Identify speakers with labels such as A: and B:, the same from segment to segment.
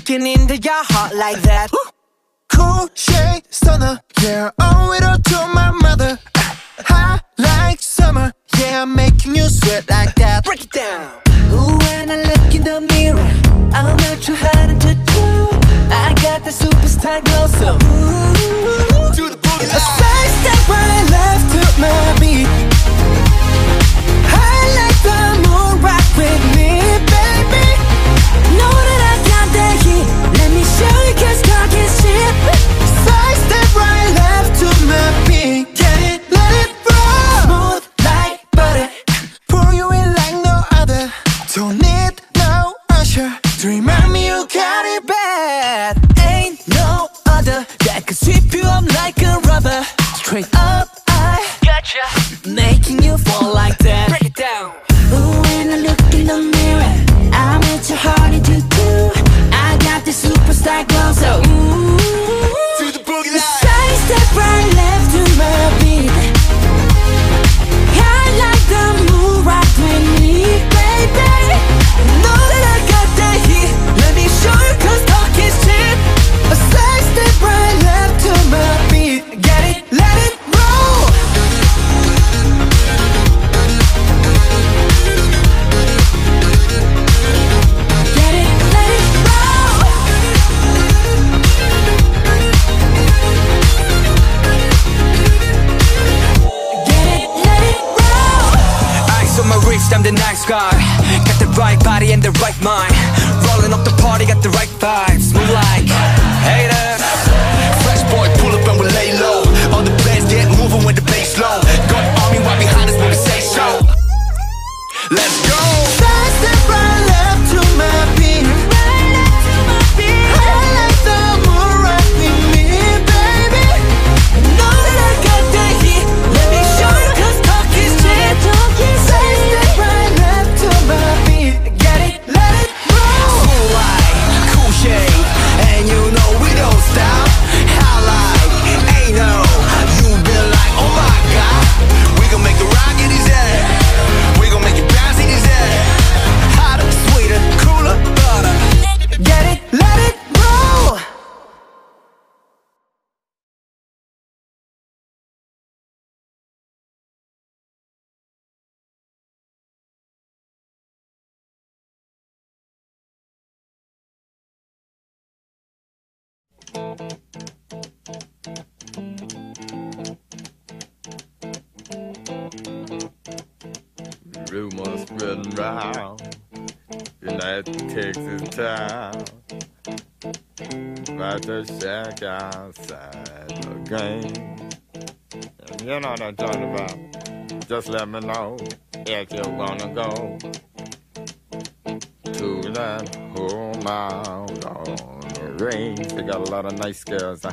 A: Cracking into your heart like that.
B: Cool shade stunner. Yeah, owe it all to my mother. Hot like summer. Yeah, I'm making you sweat like that.
A: Break it down. Ooh, when I look in the mirror I'm not too hard to do I got the superstar glow so. Ooh,
B: to the boogie
A: First step right left to my beat. Straight up, I gotcha.
C: about. And
A: that
D: takes its time. About to check outside again. You know what I'm talking about. Just let me know if you wanna go to that whole mile on the range. They got a lot of nice girls. Huh?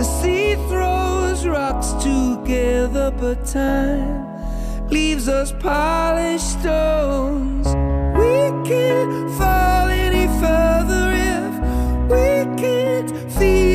C: The
E: sea throws rocks together, but time leaves us polished stones. We can't fall any further if we can't feel.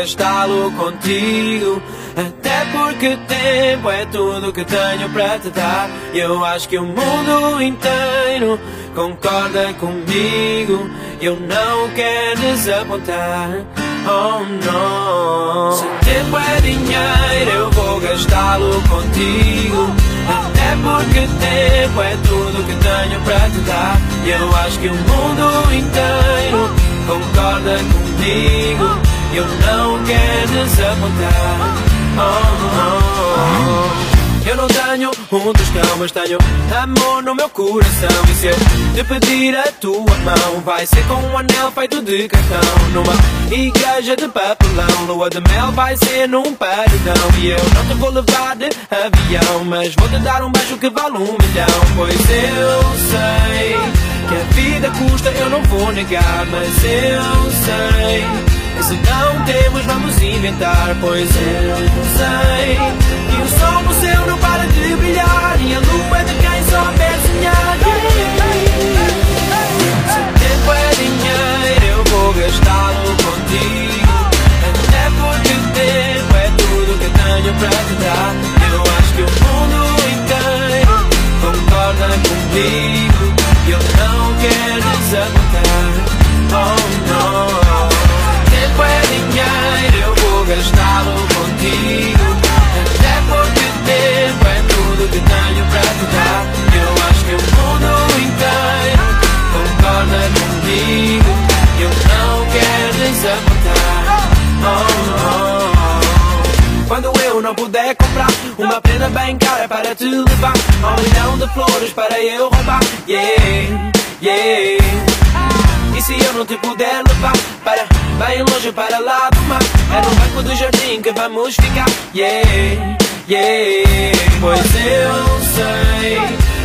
F: Gastá-lo contigo. Até porque tempo é tudo que tenho para te dar. E eu acho que o mundo inteiro concorda comigo. Eu não quero desapontar. Oh não. Se tempo é dinheiro, eu vou gastá-lo contigo. Até porque tempo é tudo que tenho para te dar. E eu acho que o mundo inteiro concorda comigo. Eu não quero desapontar. Oh, oh, oh. Eu não tenho um tostão, mas tenho amor no meu coração. E se eu te pedir a tua mão, vai ser com um anel feito de cartão. Numa igreja de papelão, lua de mel vai ser num paredão. E eu não te vou levar de avião, mas vou te dar um beijo que vale um milhão. Pois eu sei que a vida custa, eu não vou negar, mas eu sei. Que Se não temos, vamos inventar, pois eu sei que o sol no céu não para de brilhar e a lua é de quem souber sonhar. Se tempo é dinheiro, eu vou gastá-lo contigo. Até porque tempo é tudo que tenho para te dar. Eu acho que o mundo inteiro concorda comigo. E eu não quero desapontar. Puder comprar uma prenda bem cara para te levar, um milhão de flores para eu roubar. Yeah, yeah. E se eu não te puder levar para bem longe para lá do mar É no banco do jardim que vamos ficar Yeah, yeah Pois eu sei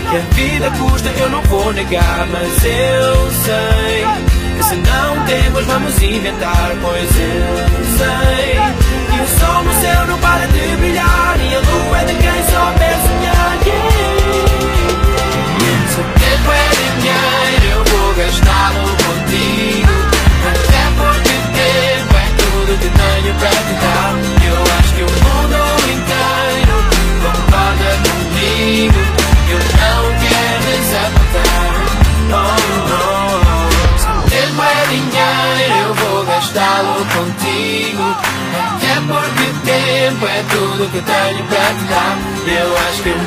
F: que a vida custa eu não vou negar Mas eu sei que se não temos vamos inventar Pois eu sei que o sol no céu não para de brilhar E a lua é de quem souber sonhar yeah. Se tempo é dinheiro eu vou gastá-lo contigo Até porque tempo é tudo que tenho para te que tenho para te dar. Eu acho que o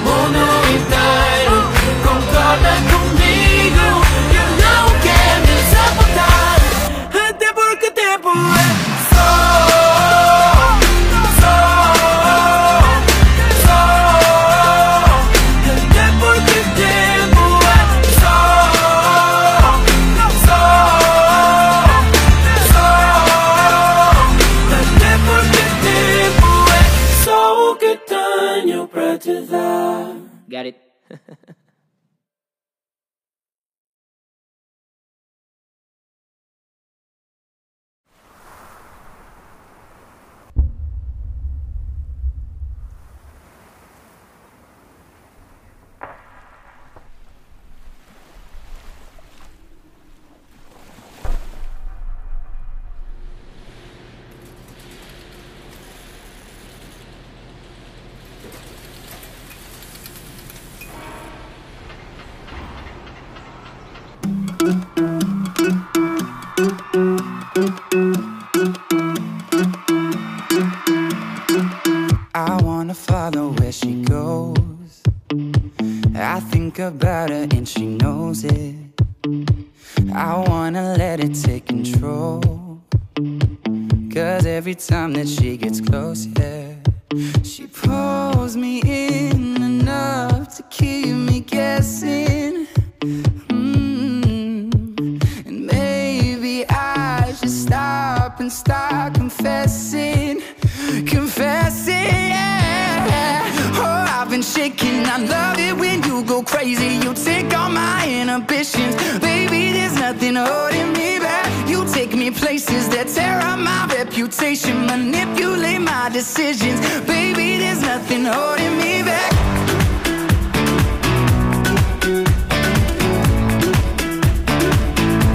G: manipulate my decisions. Baby, there's nothing holding me back.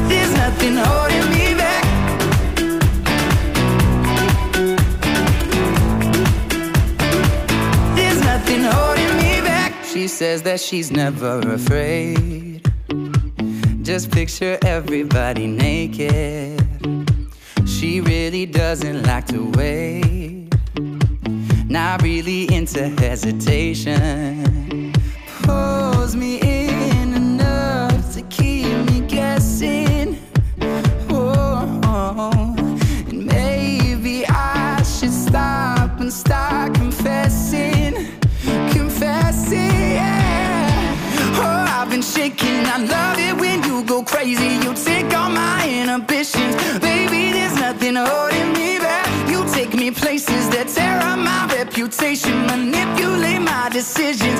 G: There's nothing holding me back. There's nothing holding me back. She says that she's never afraid. Just picture everybody naked. She really doesn't like to wait. Not really into hesitation. Pulls me in enough to keep me guessing. Oh, and maybe I should stop and start confessing, confessing. Yeah. Oh, I've been shaking. I love it when you go crazy. Holding me back. You take me places that tear up my reputation, manipulate my decisions,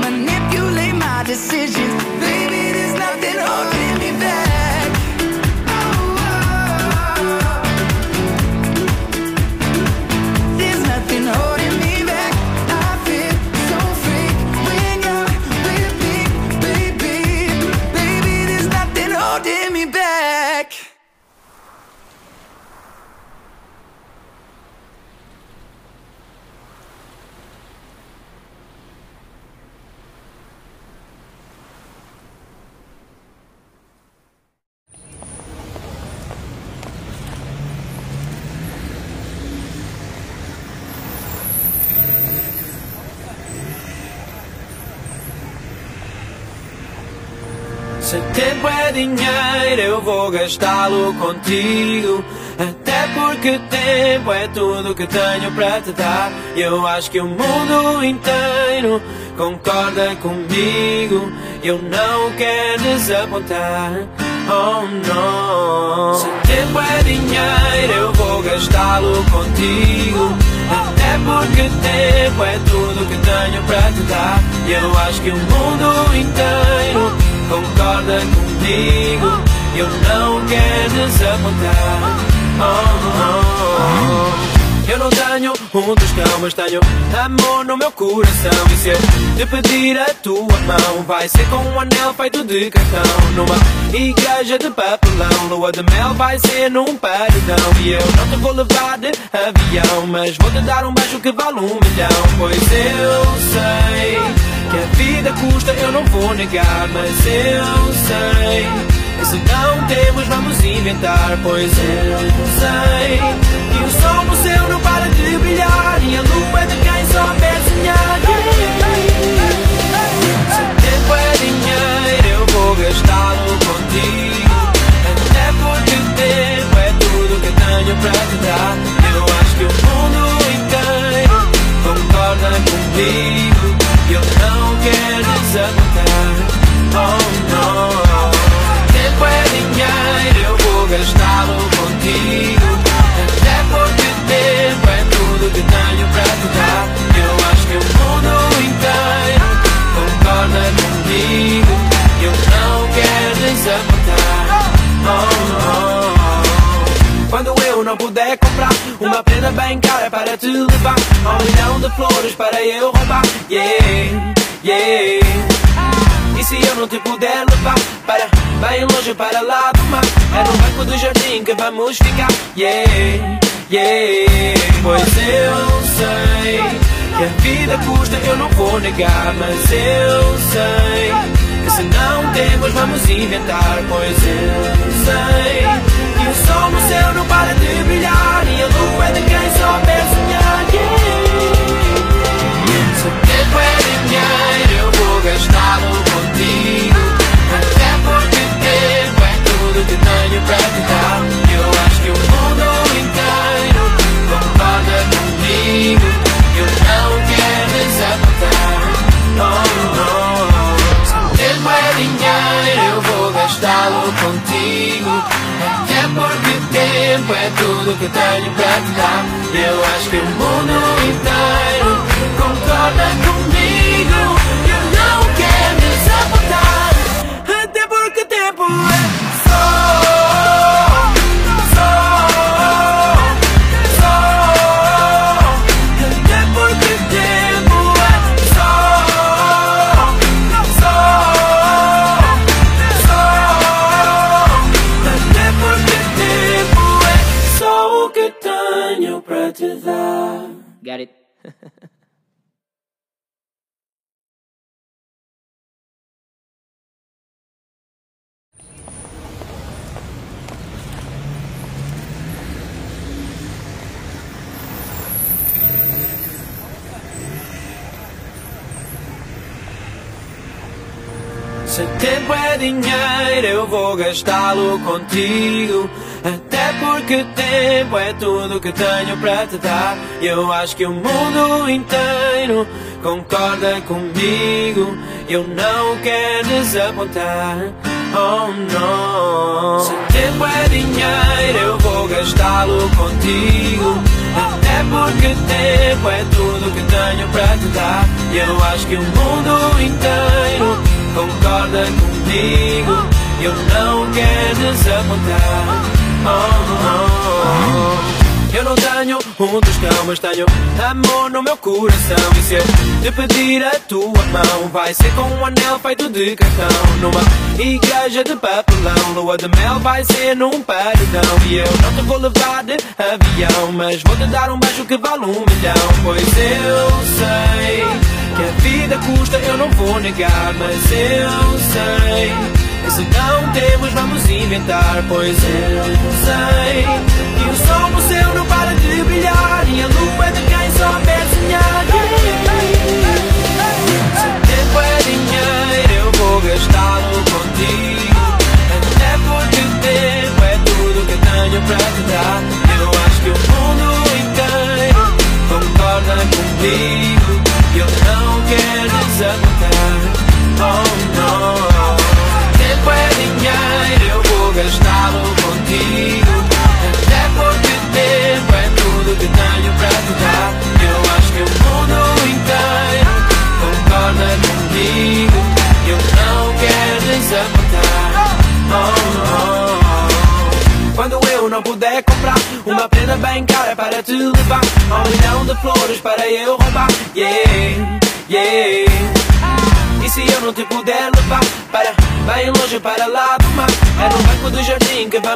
G: manipulate my decisions, baby.
F: Dinheiro, eu vou gastá-lo contigo. Até porque tempo é tudo que tenho para te dar. E eu acho que o mundo inteiro concorda comigo. Eu não quero desapontar. Oh não. Se tempo é dinheiro, eu vou gastá-lo contigo. Até porque tempo é tudo que tenho para te dar. E eu acho que o mundo inteiro desapontar. Oh, oh, oh. Eu não tenho um tostão, mas tenho amor no meu coração. E se eu te pedir a tua mão, vai ser com um anel feito de cartão. Numa igreja de papelão, lua de mel vai ser num paredão. E eu não te vou levar de avião, mas vou te dar um beijo que vale um milhão. Pois eu sei que a vida custa, eu não vou negar, mas eu sei. Que Se não temos, vamos inventar. Pois eu sei que o sol no céu não para de brilhar. E a lua é de quem souber sonhar. Se tempo é dinheiro, eu vou gastá-lo contigo. Até porque tempo é tudo que tenho para te dar. Eu acho que o mundo inteiro concorda comigo. E eu não quero desapontar. Oh, bem cara para te levar, um milhão de flores para eu roubar. Yeah, yeah. E se eu não te puder levar para bem longe para lá do mar? É no banco do jardim que vamos ficar. Yeah, yeah. Pois eu sei que a vida custa eu não vou negar Mas eu sei que se não temos vamos inventar. Pois eu sei o sol no céu não para de brilhar E a lua é de quem souber sonhar yeah. Se o tempo é dinheiro eu vou gastá-lo contigo. Até porque tempo é tudo que tenho para te dar. Eu acho que o mundo inteiro concorda comigo Eu não quero desapontar. Oh, oh, oh tempo é dinheiro, eu vou gastá-lo contigo. Porque tempo é tudo que tenho para te dar. Eu acho que o mundo inteiro concorda comigo. Eu
H: não quero
F: desapontar. Até porque tempo é dinheiro, eu vou gastá-lo contigo. Até porque tempo é tudo que tenho para te dar. Eu acho que o mundo inteiro concorda comigo. Eu não quero desapontar. Oh não. Se tempo é dinheiro, eu vou gastá-lo contigo. Até porque tempo é tudo que tenho para te dar. Eu acho que o mundo inteiro concorda comigo. Eu não quero desapontar. Oh, oh, oh. Eu não tenho um tostão, mas tenho amor no meu coração. E se eu te pedir a tua mão, vai ser com um anel feito de cartão. Numa igreja de papelão, lua de mel vai ser num paredão. E eu não te vou levar de avião, mas vou te dar um beijo que vale um milhão. Pois eu sei que a vida custa, eu não vou negar, mas eu sei. E se não temos, vamos inventar, pois eu sei que o sol no céu não para de brilhar e a lua é de quem souber sonhar. Se tempo é dinheiro, eu vou gastá-lo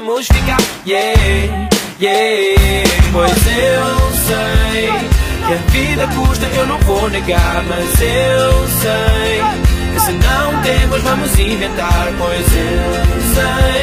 F: vamos ficar. Yeah, yeah. Pois eu sei que a vida custa eu não vou negar Mas eu sei que se não temos vamos inventar. Pois eu sei